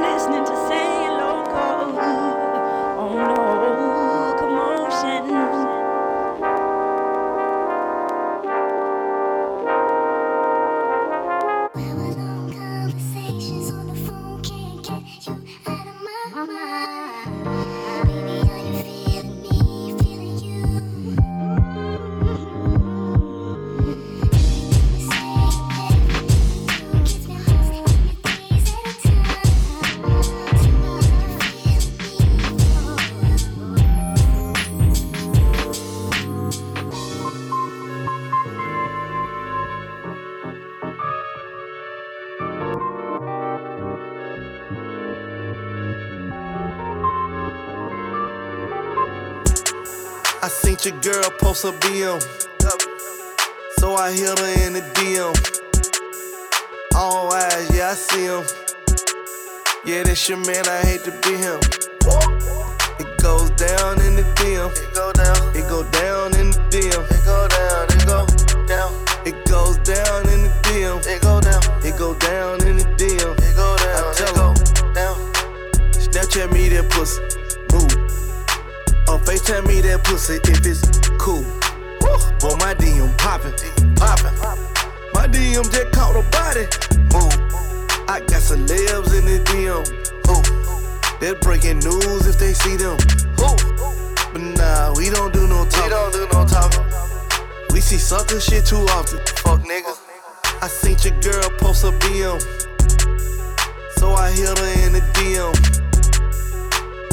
listening to Say Loco your girl post a BM. So I hit her in the DM. All eyes, yeah, I see him. Yeah, that's your man, I hate to be him. It goes down in the DM. It go down. It go down in the DM. It go down. It go down. It goes down in the DM. It go down. It go down in the DM. It go down. I tell her, down. Snapchat me that pussy. FaceTime me that pussy if it's cool. Boy, my DM poppin', poppin'. My DM just caught a body. Move. I got some celebs in the DM. Who? They're breaking news if they see them. Who? But nah, we don't do no talking. We don't do no talking. We see sucker shit too often. Fuck niggas. I seen your girl post a BM. So I hit her in the DM.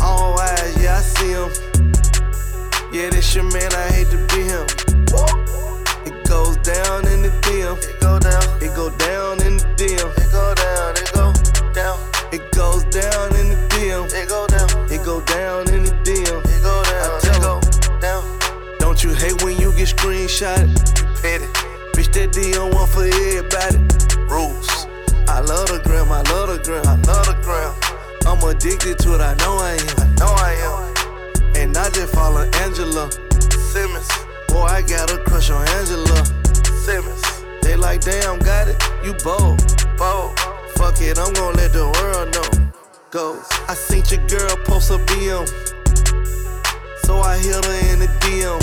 All eyes, yeah, I see him. Yeah, this your man, I hate to be him. It goes down in the DM. It go down. It go down in the DM. It go down. It go down. It goes down in the DM. It go down. It go down in the DM. It go down. It down. Don't you hate when you get screenshotted? You petty. Bitch, that DM one for everybody. Rules. I love the gram. I love the gram. I love the gram. I'm addicted to it. I know I am. Angela Simmons. Boy, I got a crush on Angela Simmons. They like, damn, got it. You bold, bold. Fuck it, I'm gonna let the world know. Goes. I seen your girl post a BM. So I hit her in the DM.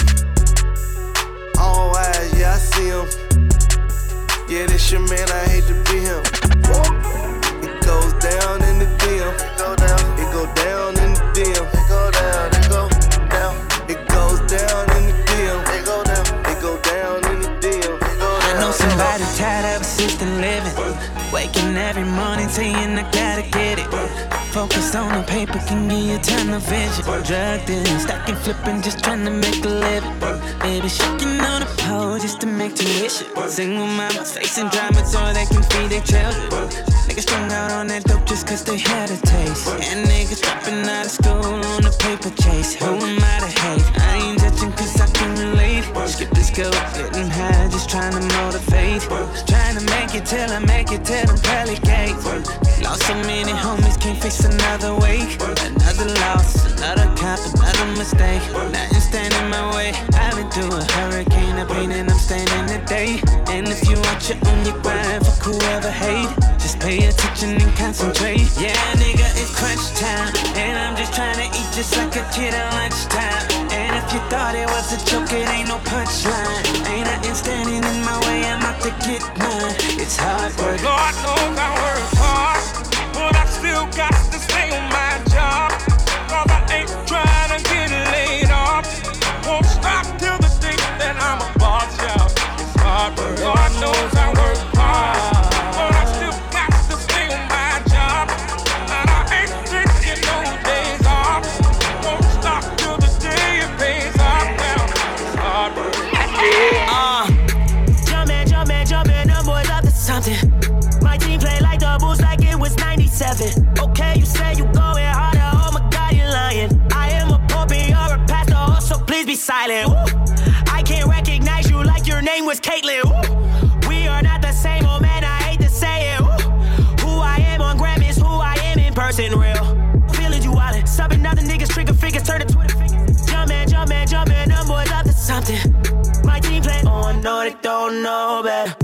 All eyes, yeah, I see him. Yeah, this your man, I hate to be him. It goes down in the DM. It go down. It go down in the DM. Tired of assisted living. Waking every morning saying I gotta get it. Focused on the paper can give you time to vision. Drugged in, stacking, flipping, just trying to make a living. Baby shaking on the pole just to make tuition. Single mamas facing drama so they can feed their children. Niggas strung out on that dope just cause they had a taste. And niggas dropping out of school on a paper chase. Who am I to hate? I ain't judging cause I can relate. Skip this scope, getting high, just trying to motivate. Trying to make it till I make it the pearly gates. Lost so many homies, can't face another week. Another loss, another cop, another mistake. Nothing stand in my way. I've been through a hurricane of pain and I'm standing today. And if you watch it on your grind, fuck whoever hate. Just pay attention and concentrate. Yeah, nigga, it's crunch time. And I'm just trying to eat just like a kid at lunchtime. And if you thought it was a joke, it ain't no punchline. Ain't nothing standing in my way, I'm out to get mine. It's hard work. Lord knows I work hard, but I still got trigger figures, turn to Twitter figures. Jumpin', jumpin', jumpin', them boys up to something. My team play, oh, I know they don't know better.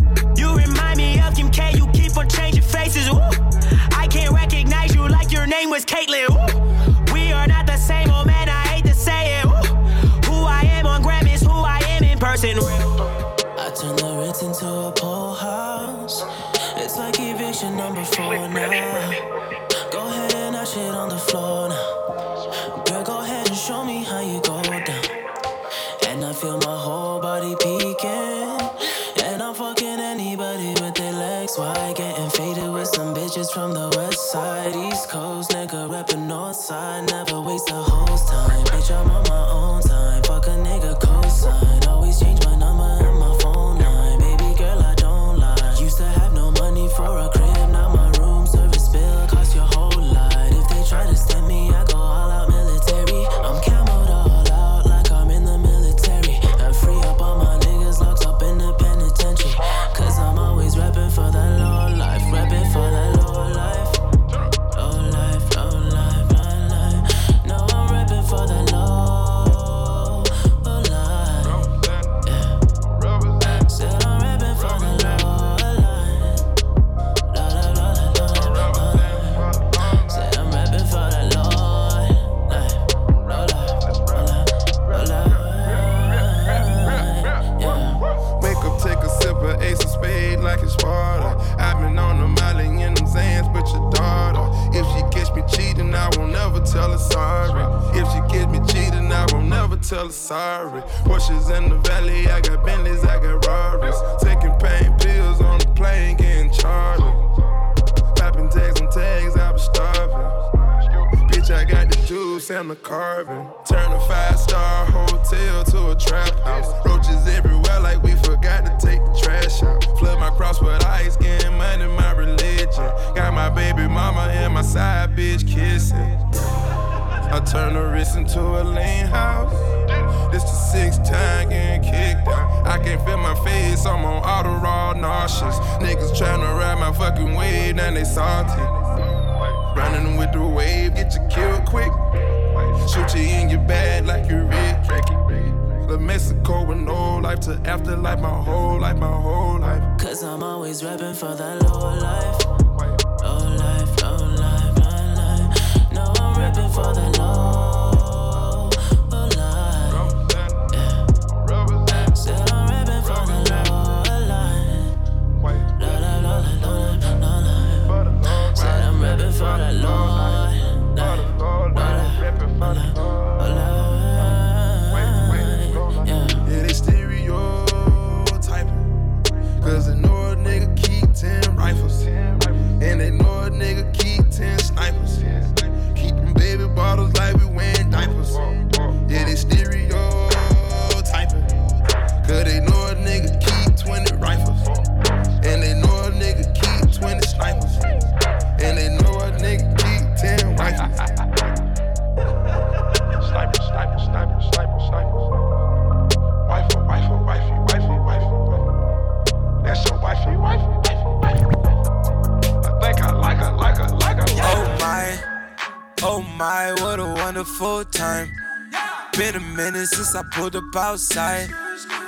up outside.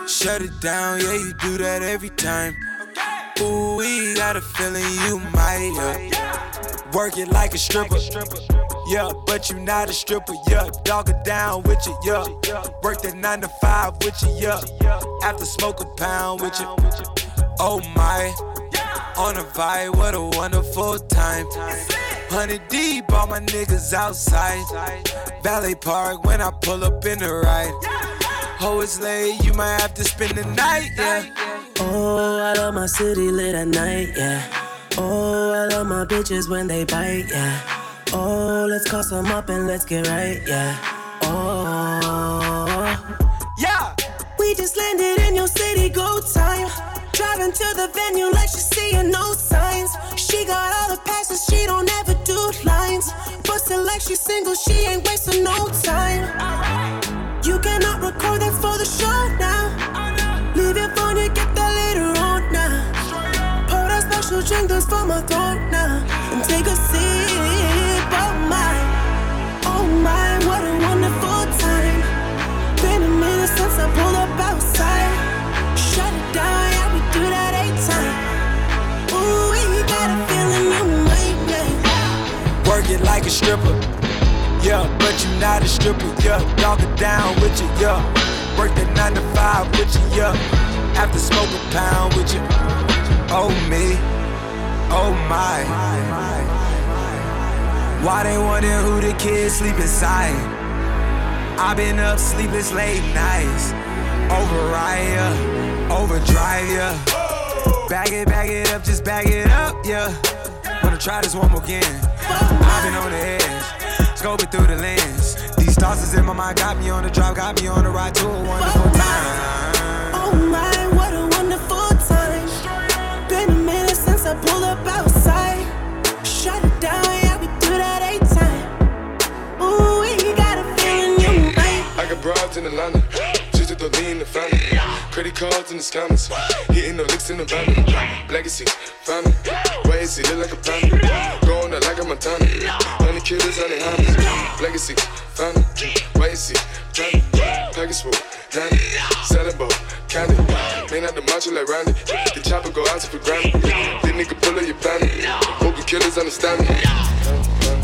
Shut it down, yeah, you do that every time. Ooh, we got a feeling you might work it like a stripper. Yeah, but you not a stripper, yeah. Dog it down with you, yeah. Work that nine to five with you, yeah. After smoke a pound with you. Oh my, on a vibe, what a wonderful time. Hundred deep, all my niggas outside. Valley Park when I pull up in the ride. Poets late, you might have to spend the night, yeah. Oh, I love my city lit at night, yeah. Oh, I love my bitches when they bite, yeah. Oh, let's call some up and let's get right, yeah. Oh, yeah. We just landed in your city, go time. Driving to the venue like she's seeing no signs. She got all the passes, she don't ever do lines. But select, like she's single, she ain't wasting no time. Drink those from my throat now and take a sip. Oh my, oh my, what a wonderful time. Been a minute since I pulled up outside. Shut it down, yeah, we do that eight times. Ooh, we got a feeling you might make. Work it like a stripper. Yeah, but you not a stripper, yeah. Dog it down with you, yeah. Work the nine to five with you, yeah. Have to smoke a pound with you. Oh me oh my. Why they wonder who the kids sleep inside? i been up sleepless late nights. Override ya, overdrive ya. Bag it, bag it up, just bag it up, yeah. Wanna try this one more again. I've been on the edge, scoping through the lens. These thoughts is in my mind, got me on the drive, got me on the ride to a wonderful time. Oh my, I pulled up outside. Shut it down, yeah, we do that eight time. Ooh, we got a feeling you might. I got in Atlanta. Just to throw in the family. Credit cards in the scammers. Hitting the licks in the van. Legacy, family. Why is it like a panda? Going out like a Montana. Honey killers, honey hammers. Legacy, family. Why is it family? Package Danny. Ball, candy. Clean out the macho like Randy. The chopper go out for granted. This nigga pull up your bandit. Vocal killers understand me.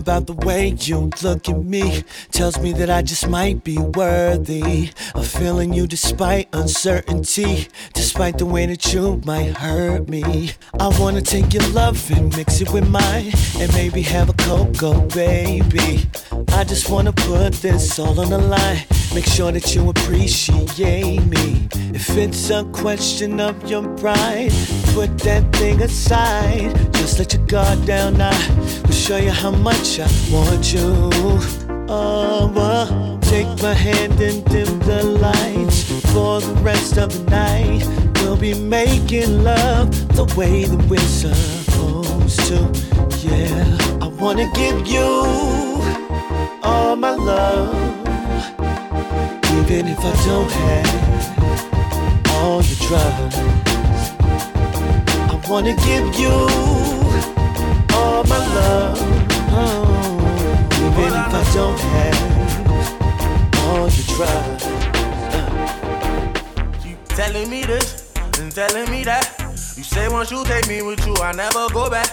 About the way you look at me tells me that I just might be worthy of feeling you despite uncertainty, despite the way that you might hurt me. I wanna take your love and mix it with mine, and maybe have a cocoa baby. I just wanna put this all on the line. Make sure that you appreciate me. If it's a question of your pride, put that thing aside. Just let your guard down. I will show you how much I want you. Oh, uh, take my hand and dim the lights for the rest of the night. We'll be making love the way that we're supposed to. Yeah, I wanna give you all my love even if I don't have all your trust. I wanna give you all my love, oh, even if I don't have all your trust. Uh. You telling me this and telling me that. You say once you take me with you, I never go back.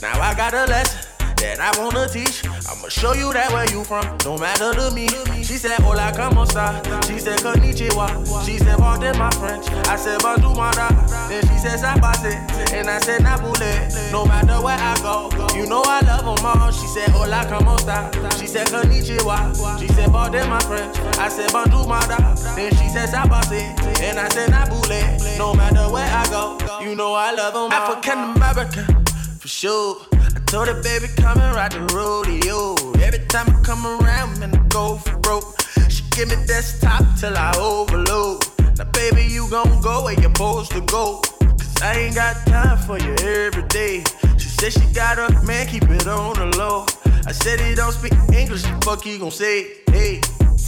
Now I got a lesson that I wanna teach. I'ma show you that where you from, no matter to me. She said, Hola, como esta? She said, Konnichiwa. She said, Pardon my French. I said, Bonjour, mada. Then she said, Sabase. And I said, Nabule. No matter where I go, you know I love them all. She said, Hola, como esta? She said, Konnichiwa. She said, Pardon my French. I said, Bonjour, mada. Then she said, Sabase. And I said, Nabule. No matter where I go, you know I love them all. African American, sure. Told her, baby, come and ride the rodeo. Every time I come around, man, I go for broke. She give me desktop till I overload. Now, baby, you gon' go where you're supposed to go. Cause I ain't got time for you every day. She said she got a man, keep it on the low. I said he don't speak English, fuck he gon' say, hey.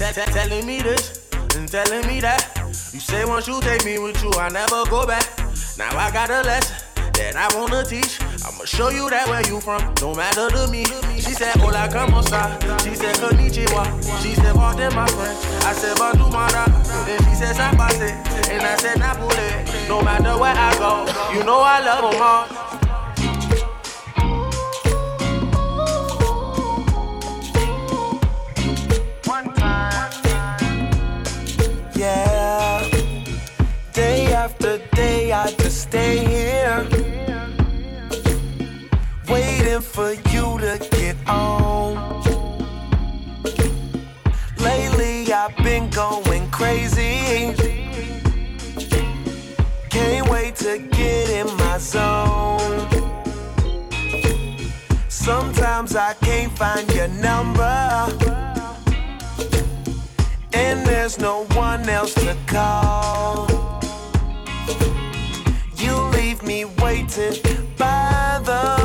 Telling me this and telling me that. You say once you take me with you, I never go back. Now I got a lesson that I wanna teach. I'ma show you that where you from, no matter to me. She said, Hola, como esta? She said, Konnichiwa. She said, Pardon my French. I said, Bonjour, mada. Then she said, Sabase. And I said, Napule. No matter where I go, you know I love them all. One time, yeah. Day after day, I just stay Waiting for you to get on. Lately, I've been going crazy. Can't wait to get in my zone. Sometimes I can't find your number. And there's no one else to call. You leave me waiting by the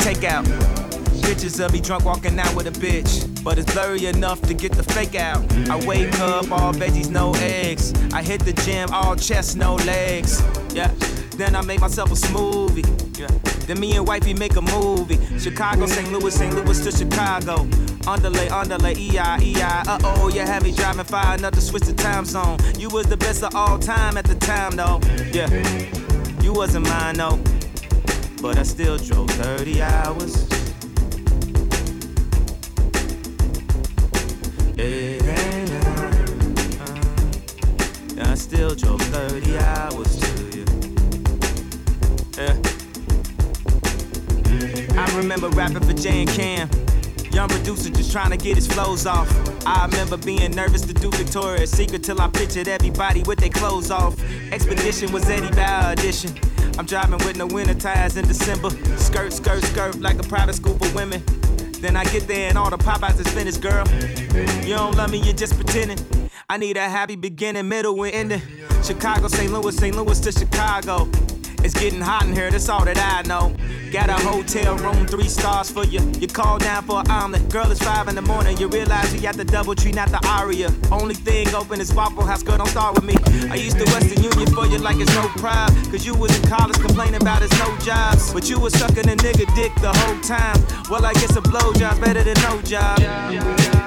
takeout. Pictures of me drunk walking out with a bitch. But it's blurry enough to get the fake out. I wake up, all veggies, no eggs. I hit the gym, all chest, no legs. Yeah. Then I make myself a smoothie. Yeah. Then me and wifey make a movie. Chicago, St. Louis, St. Louis to Chicago. Underlay, underlay, EI, EI. Uh oh, you had me driving far enough to switch the time zone. You was the best of all time at the time, though. Yeah. You wasn't mine, though. But I still drove 30 hours. Yeah, I still drove 30 hours to you. Yeah. I remember rapping for Jay and Cam. Young producer just trying to get his flows off. I remember being nervous to do Victoria's Secret till I pictured everybody with their clothes off. Expedition was Eddie Bauer edition. I'm driving with no winter tires in December. Skirt, skirt, skirt like a private school for women. Then I get there and all the Popeyes is finished, girl. You don't love me, you're just pretending. I need a happy beginning, middle, and ending. Chicago, St. Louis, St. Louis to Chicago. It's getting hot in here, that's all that I know. Got a hotel room, three stars for you. You call down for an omelet. Girl, it's five in the morning. You realize you got the DoubleTree, not the aria. Only thing open is Waffle House, girl, don't start with me. I used to Western Union for you like it's no pride. Cause you was in college complaining about it's no jobs. But you was sucking a nigga dick the whole time. Well, I guess a blowjob's better than no job.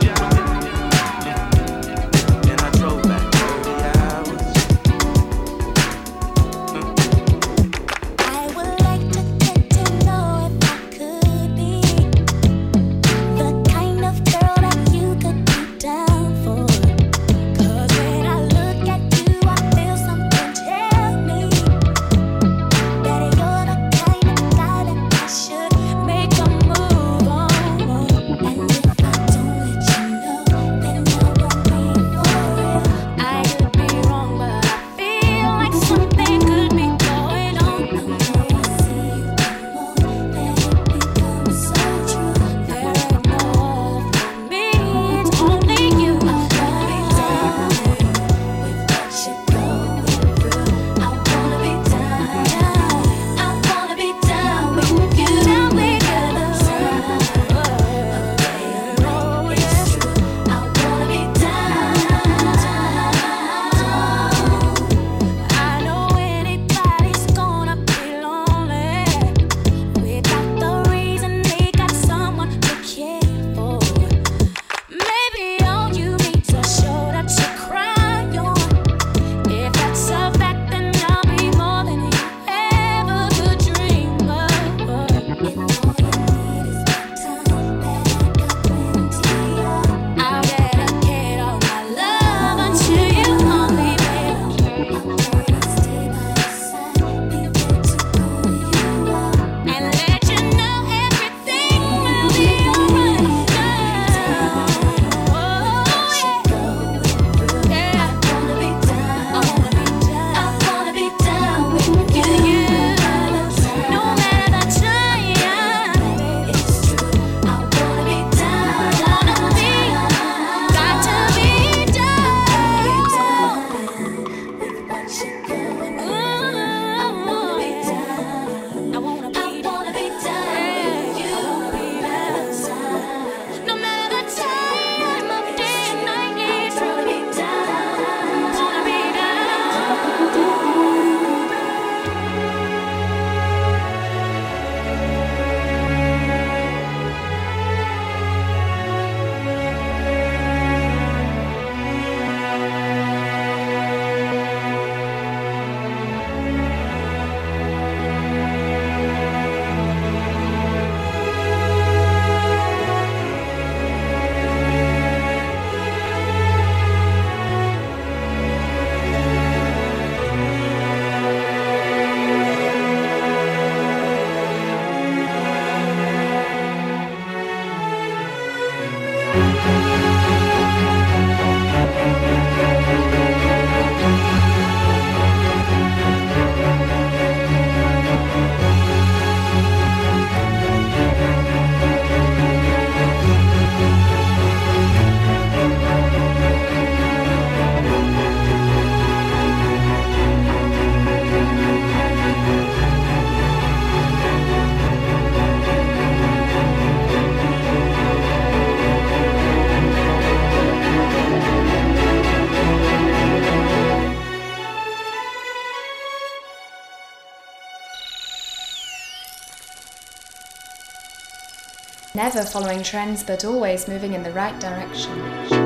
Never following trends, but always moving in the right direction.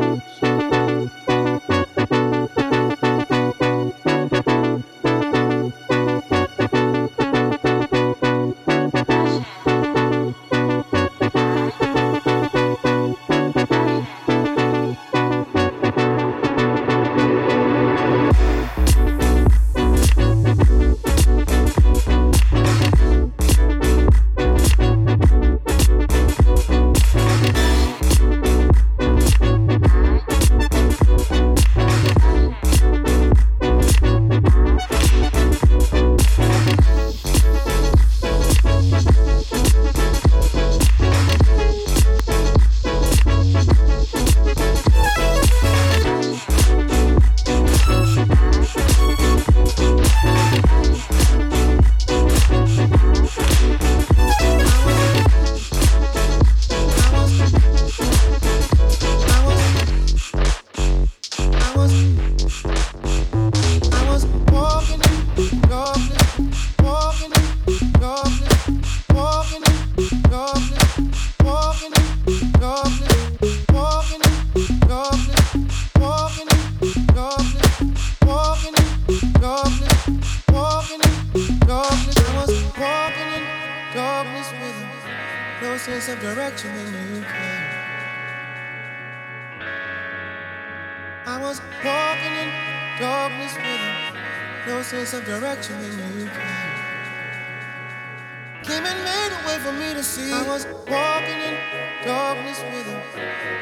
darkness with him.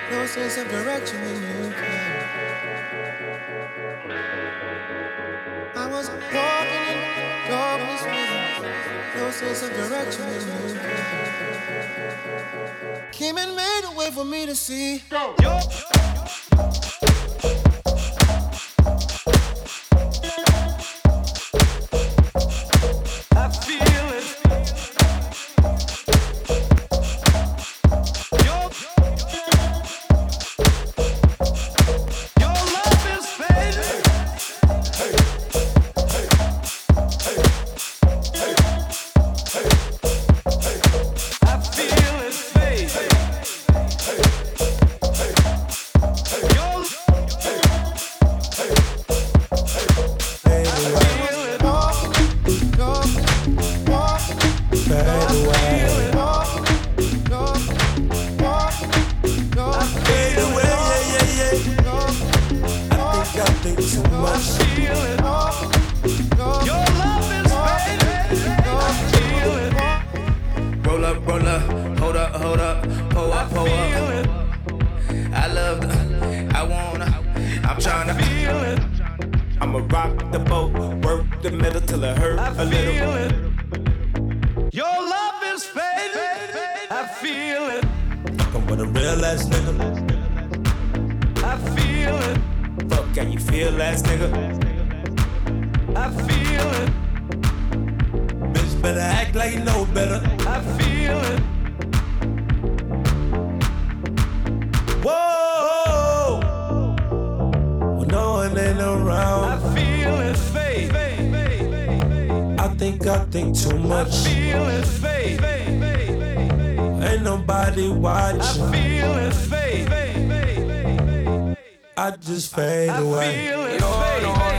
No sense of direction when you came. I was walking in darkness with him. No sense of direction when you came. Came and made a way for me to see. Go. Yo. Yo. think I think too much. I feel his faith. Ain't nobody watching. I feel his faith. I just fade away. I feel his faith.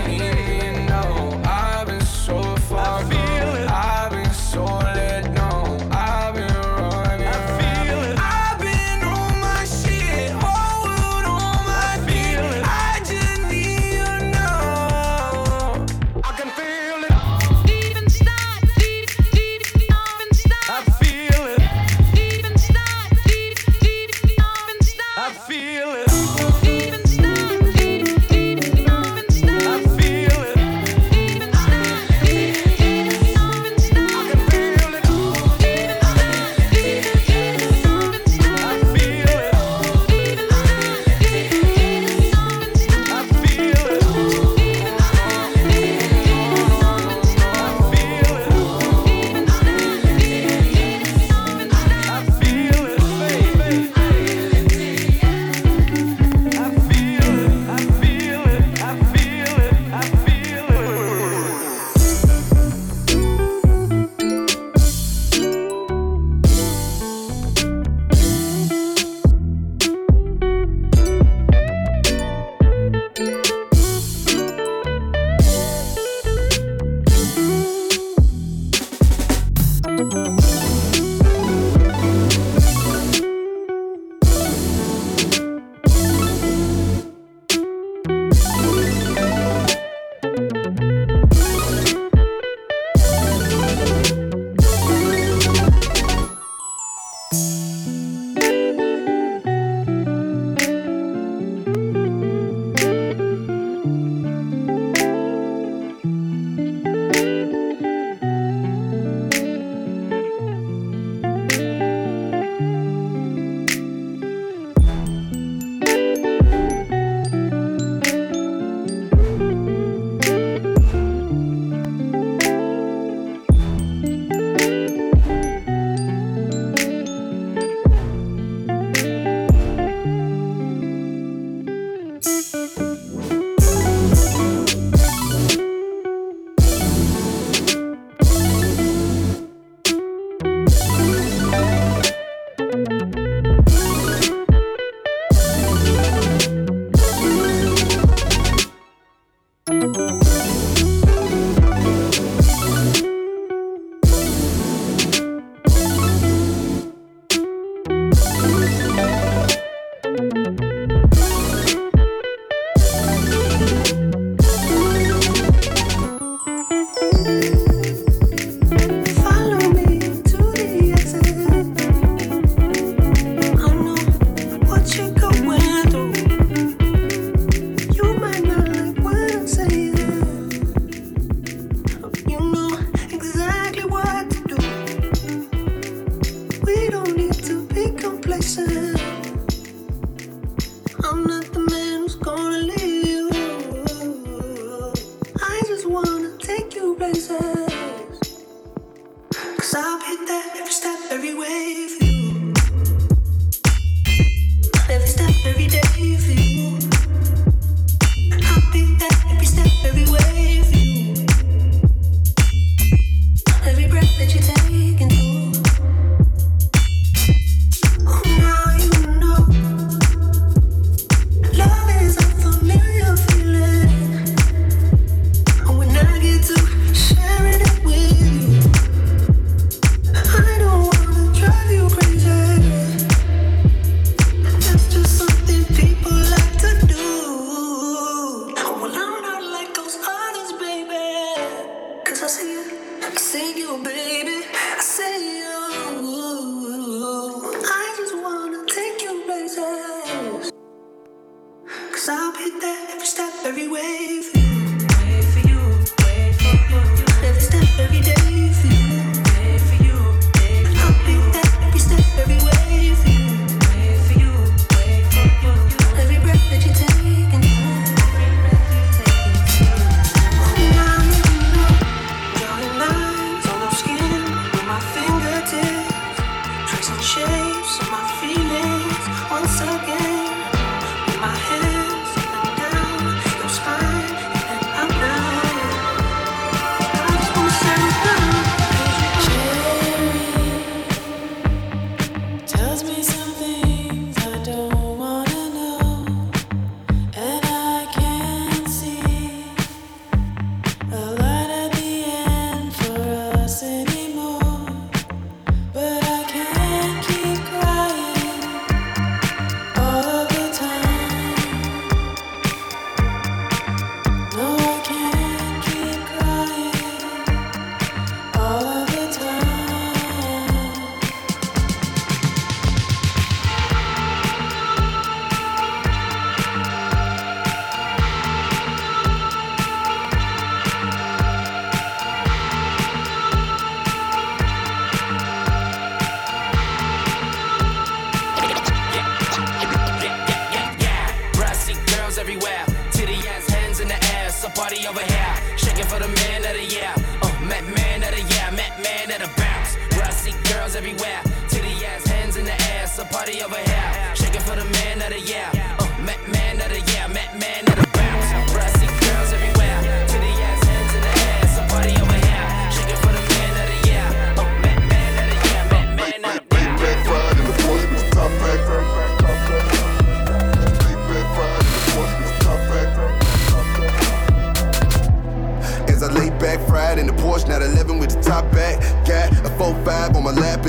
body of a head.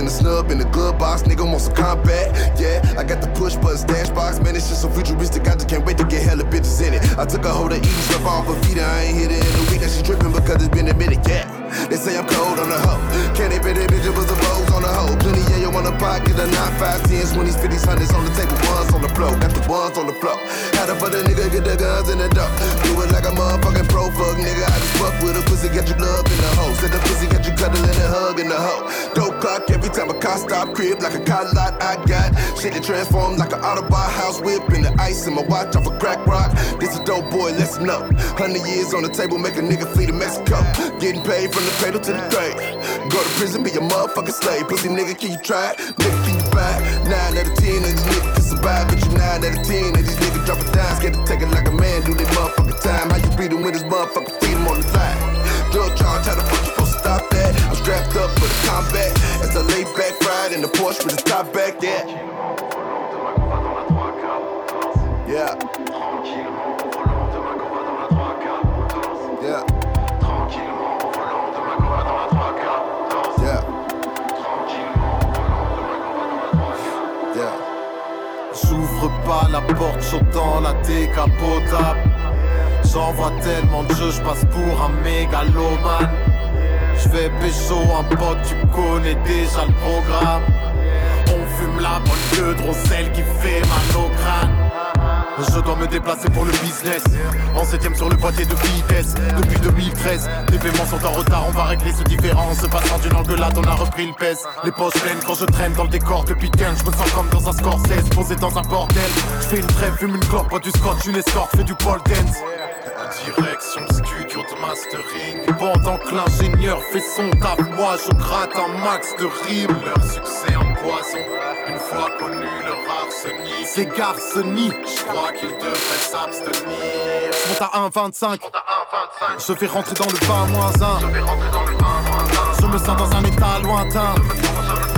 the snub in the glove box, nigga On some combat. Yeah, I got the push buttons, dash box, man, it's just so futuristic. I just can't wait to get hella bitches in it. I took a hold of eating stuff off of feet, I ain't hit it in a week, and she's dripping because it's been a minute. Yeah. They say I'm cold on the hoe. Can't even bet that bitch it the a on the hoe. Plenty yayo on the pocket, a 9, five, tens, 20s, 50s, 100s on the table. Ones on the floor, got the ones on the floor. the a the nigga get the guns in the dark. Do it like a motherfucking pro fuck nigga. I just fuck with a pussy, got you love in the hoe. Said the pussy got you cuddling and hugging the hoe. Dope clock every time a car stop, crib like a car lot. I got shit that transform like an Autobot house whip in the ice in my watch off a crack rock. This a dope boy, listen up. Hundred years on the table, make a nigga flee to Mexico. Getting paid from the cradle to the grave. Go to prison, be a motherfucking slave. Pussy nigga, can you try? Nigga, can you buy? Nine out of ten of these niggas can survive, but you nine out of ten of these niggas drop a dime. Scared to take it like a man, do their motherfucking time. How you beat him with his motherfucking freedom on the line? Drug charge, how the fuck you supposed to stop that? I'm strapped up for the combat. As I lay back, ride in the Porsche with the top back. Yeah. Yeah. La porte, j'entends la décapotable. J'envoie tellement de jeux, j'passe pour un mégalomane. J'fais pécho un pote, tu connais déjà le programme. On fume la bonne queue de qui fait mal au crâne. Je dois me déplacer pour le business. En septième sur le boîtier de vitesse. Depuis 2013 Les paiements sont en retard. On va régler ce différence Passant d'une engueulade on a repris le pèse. Les poches pleines quand je traîne dans le décor Depuis 15 je me sens comme dans un Scorsese Posé dans un bordel. Je fais une trêve, fume une clope, bois du scotch Une escorte, fais du pole dance Direction studio de mastering. Pendant que l'ingénieur fait son taf Moi je gratte un max de rimes. Leur succès en poison Une fois connu leur arsenic C'est Garceny Je crois qu'ils devraient s'abstenir. Je monte à 1,25 Je vais rentrer dans le 20 moins 1 Je me sens dans un état lointain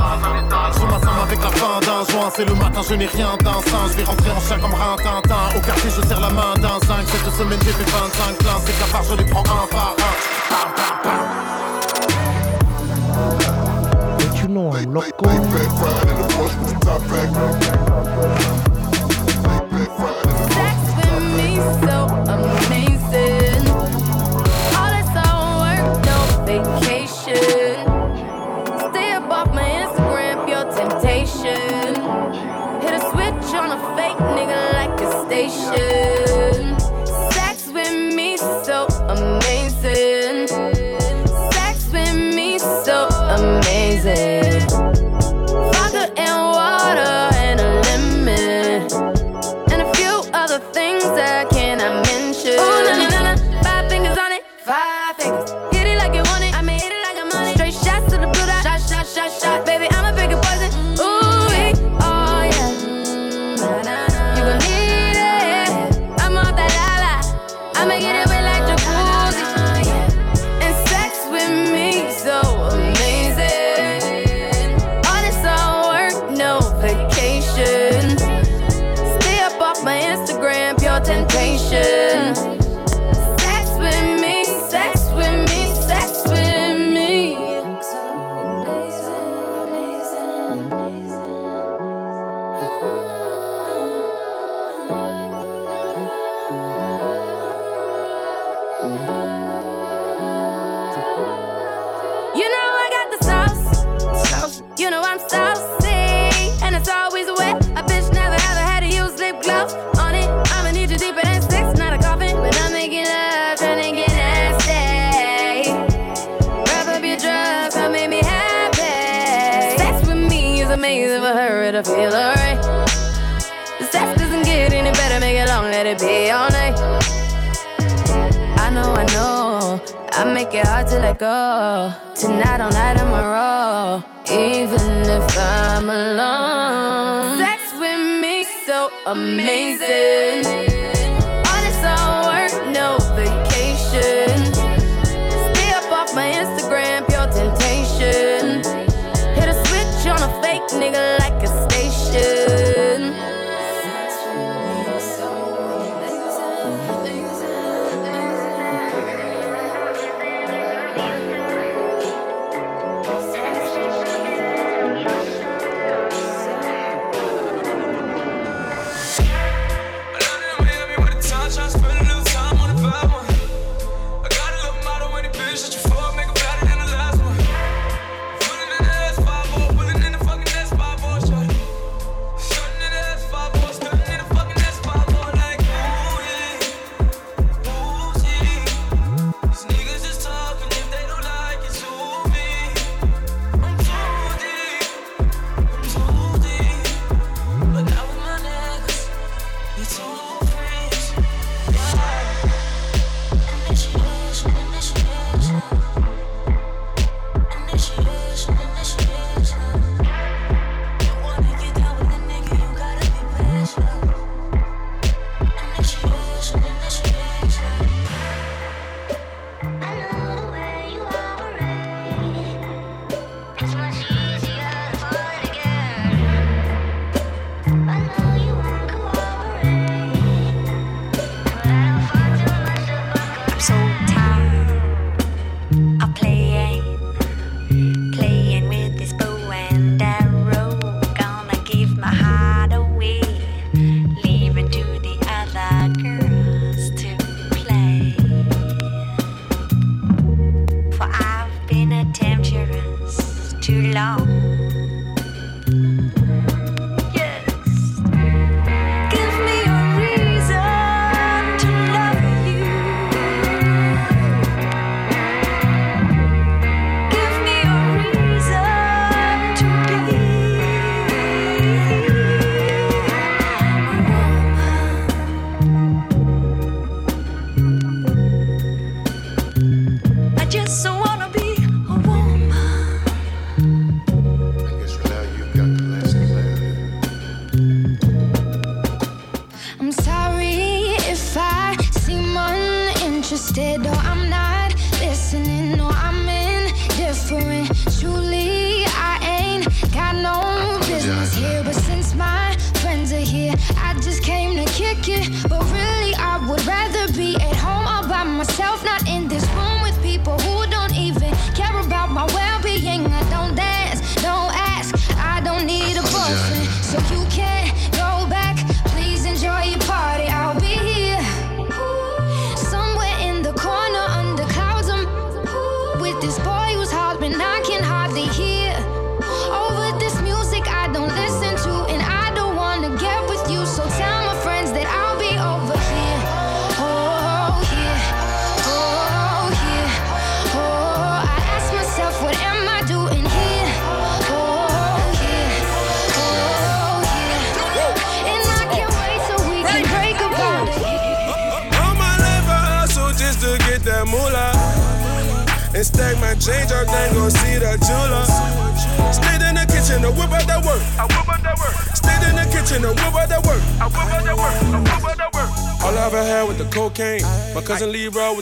Je m'assomme avec la fin d'un joint C'est le matin je n'ai rien d'un sein Je vais rentrer en chien comme Rintintin Au quartier je serre la main d'un 5 Cette semaine j'ai fait 25 plein C'est que la part je les prends un par un Bam, bam, bam. But you know I'm loco. Sex with me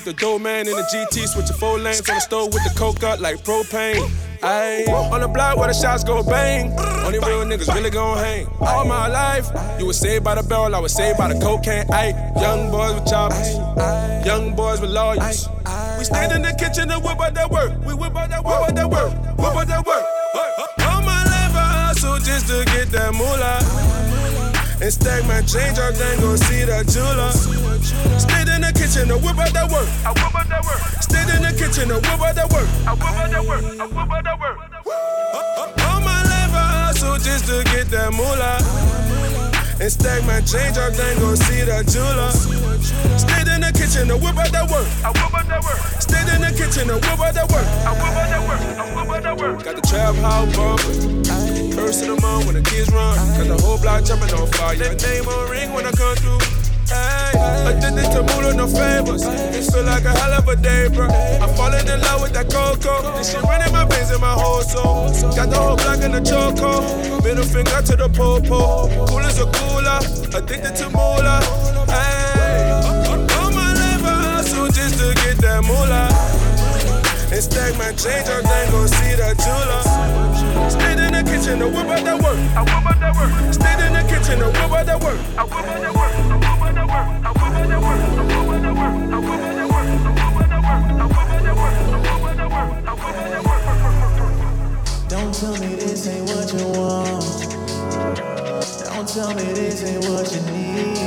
the dough man in the GT, switching four lanes on the stove with the coke up like propane. Ayy, on the block where the shots go bang. Only real niggas really gon' hang. All my life, you was saved by the bell, I was saved by the cocaine. Ayy, young boys with choppers, young boys with lawyers. We stand in the kitchen and whip out that work. We whip out that work, whip out that work, whip out that work. All my life I hustle just to get that moolah. And stack my change up, then go see the jeweler. Stayed in the kitchen to whip out that work. I whip out that work. Stayed in the kitchen to whip out that work. I whip out that work. I whip out that work. All my life I hustle just to get that moolah. And stack my change up, then go see the jeweler. Stayed in the kitchen to whip out that work. I whip out that work. Stayed in the kitchen to whip out that work. I whip out that work. I whip out that work. Got the trap house bumping. First of the month when the kids run. Got the whole block jumping on fire. Name on ring when I come through. Hey, addicted to mood no favors. It feel like a hell of a day, bro. I'm falling in love with that cocoa. This shit running my veins in my whole soul. Got the whole block in the choco. Middle finger to the popo. Cool as a cooler. Addicted to moolah. Hey, all my life I hustle just to get that moolah. And stack my change up, then go see the jeweler. Stayed in the kitchen to whip out that work. I whip out that work. Stayed in the kitchen to whip out that work. I whip out that work. I whip out that work. I whip out that work. I whip out that work. I whip out that work. I whip out that work. I whip out that work. I whip out that work. I whip out that work. Don't tell me this ain't what you want. Don't tell me this ain't what you need.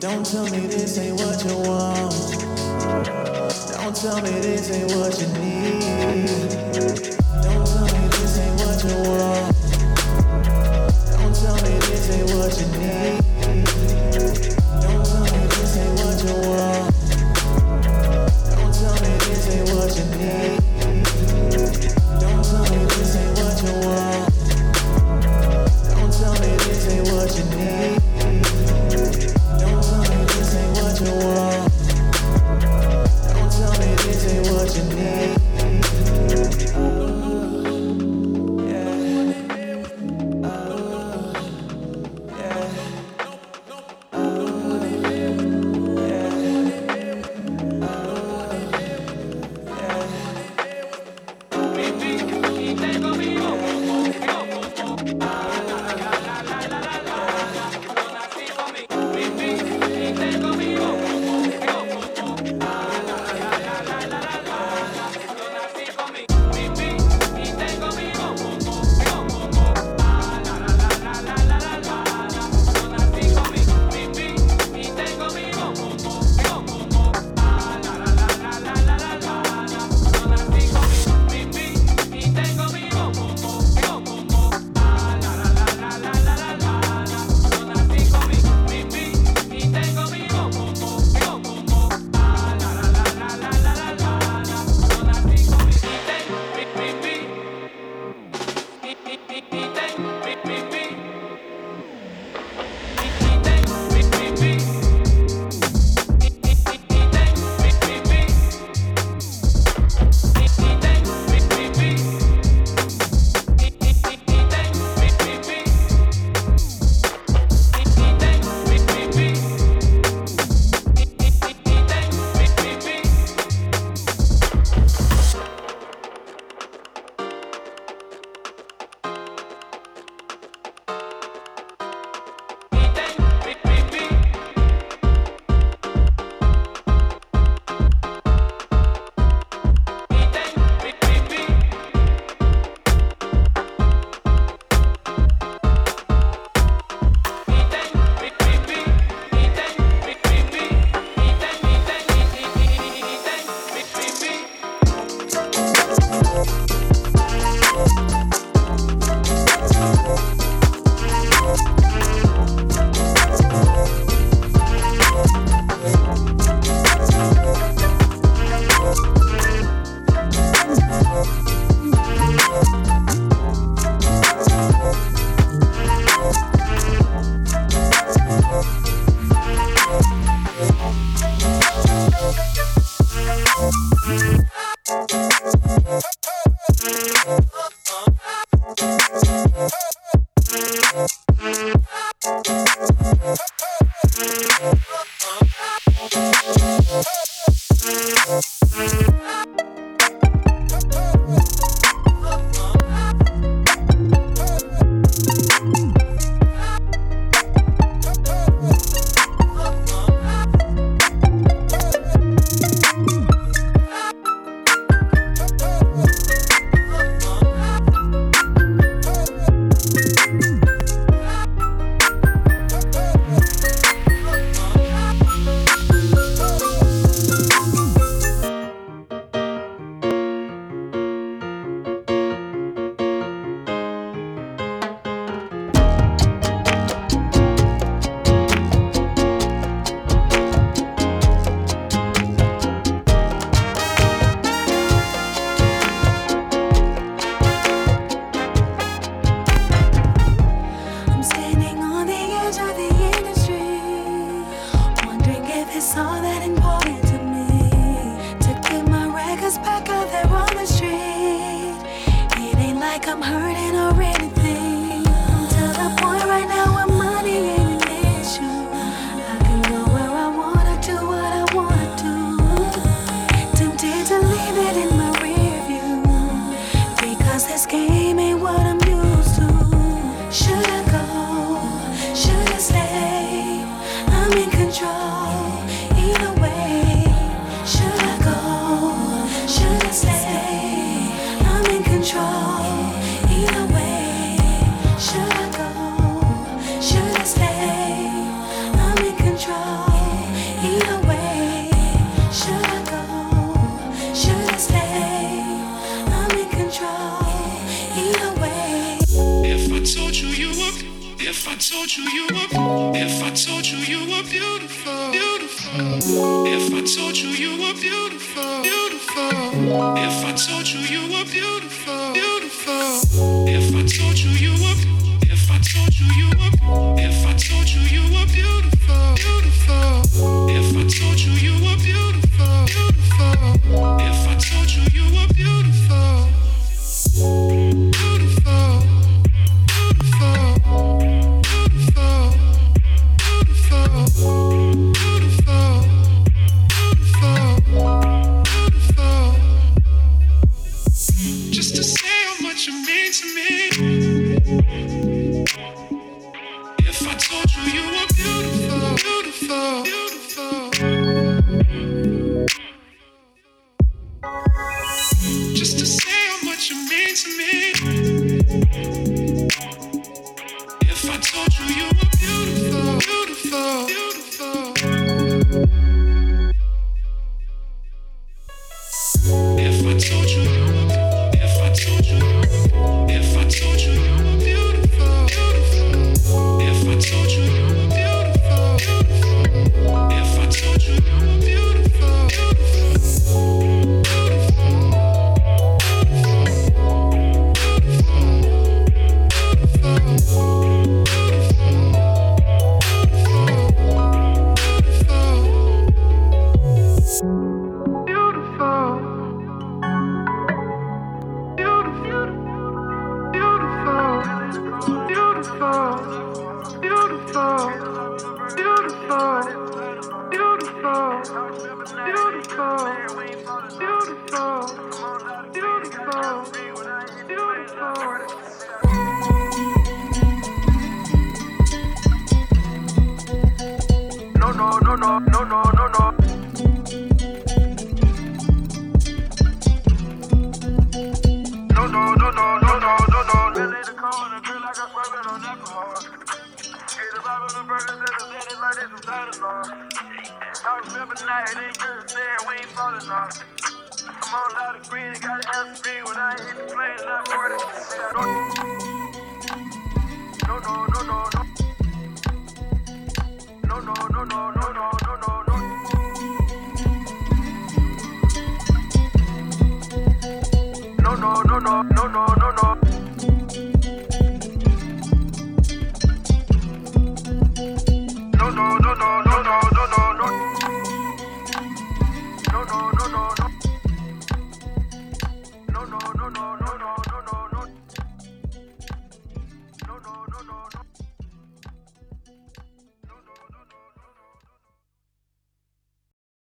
Don't tell me this ain't what you want. Don't tell me this ain't what you need. Don't tell me this ain't what you want. Don't tell me this ain't what you need. Don't tell me this ain't what you want. Don't tell me this ain't what you need.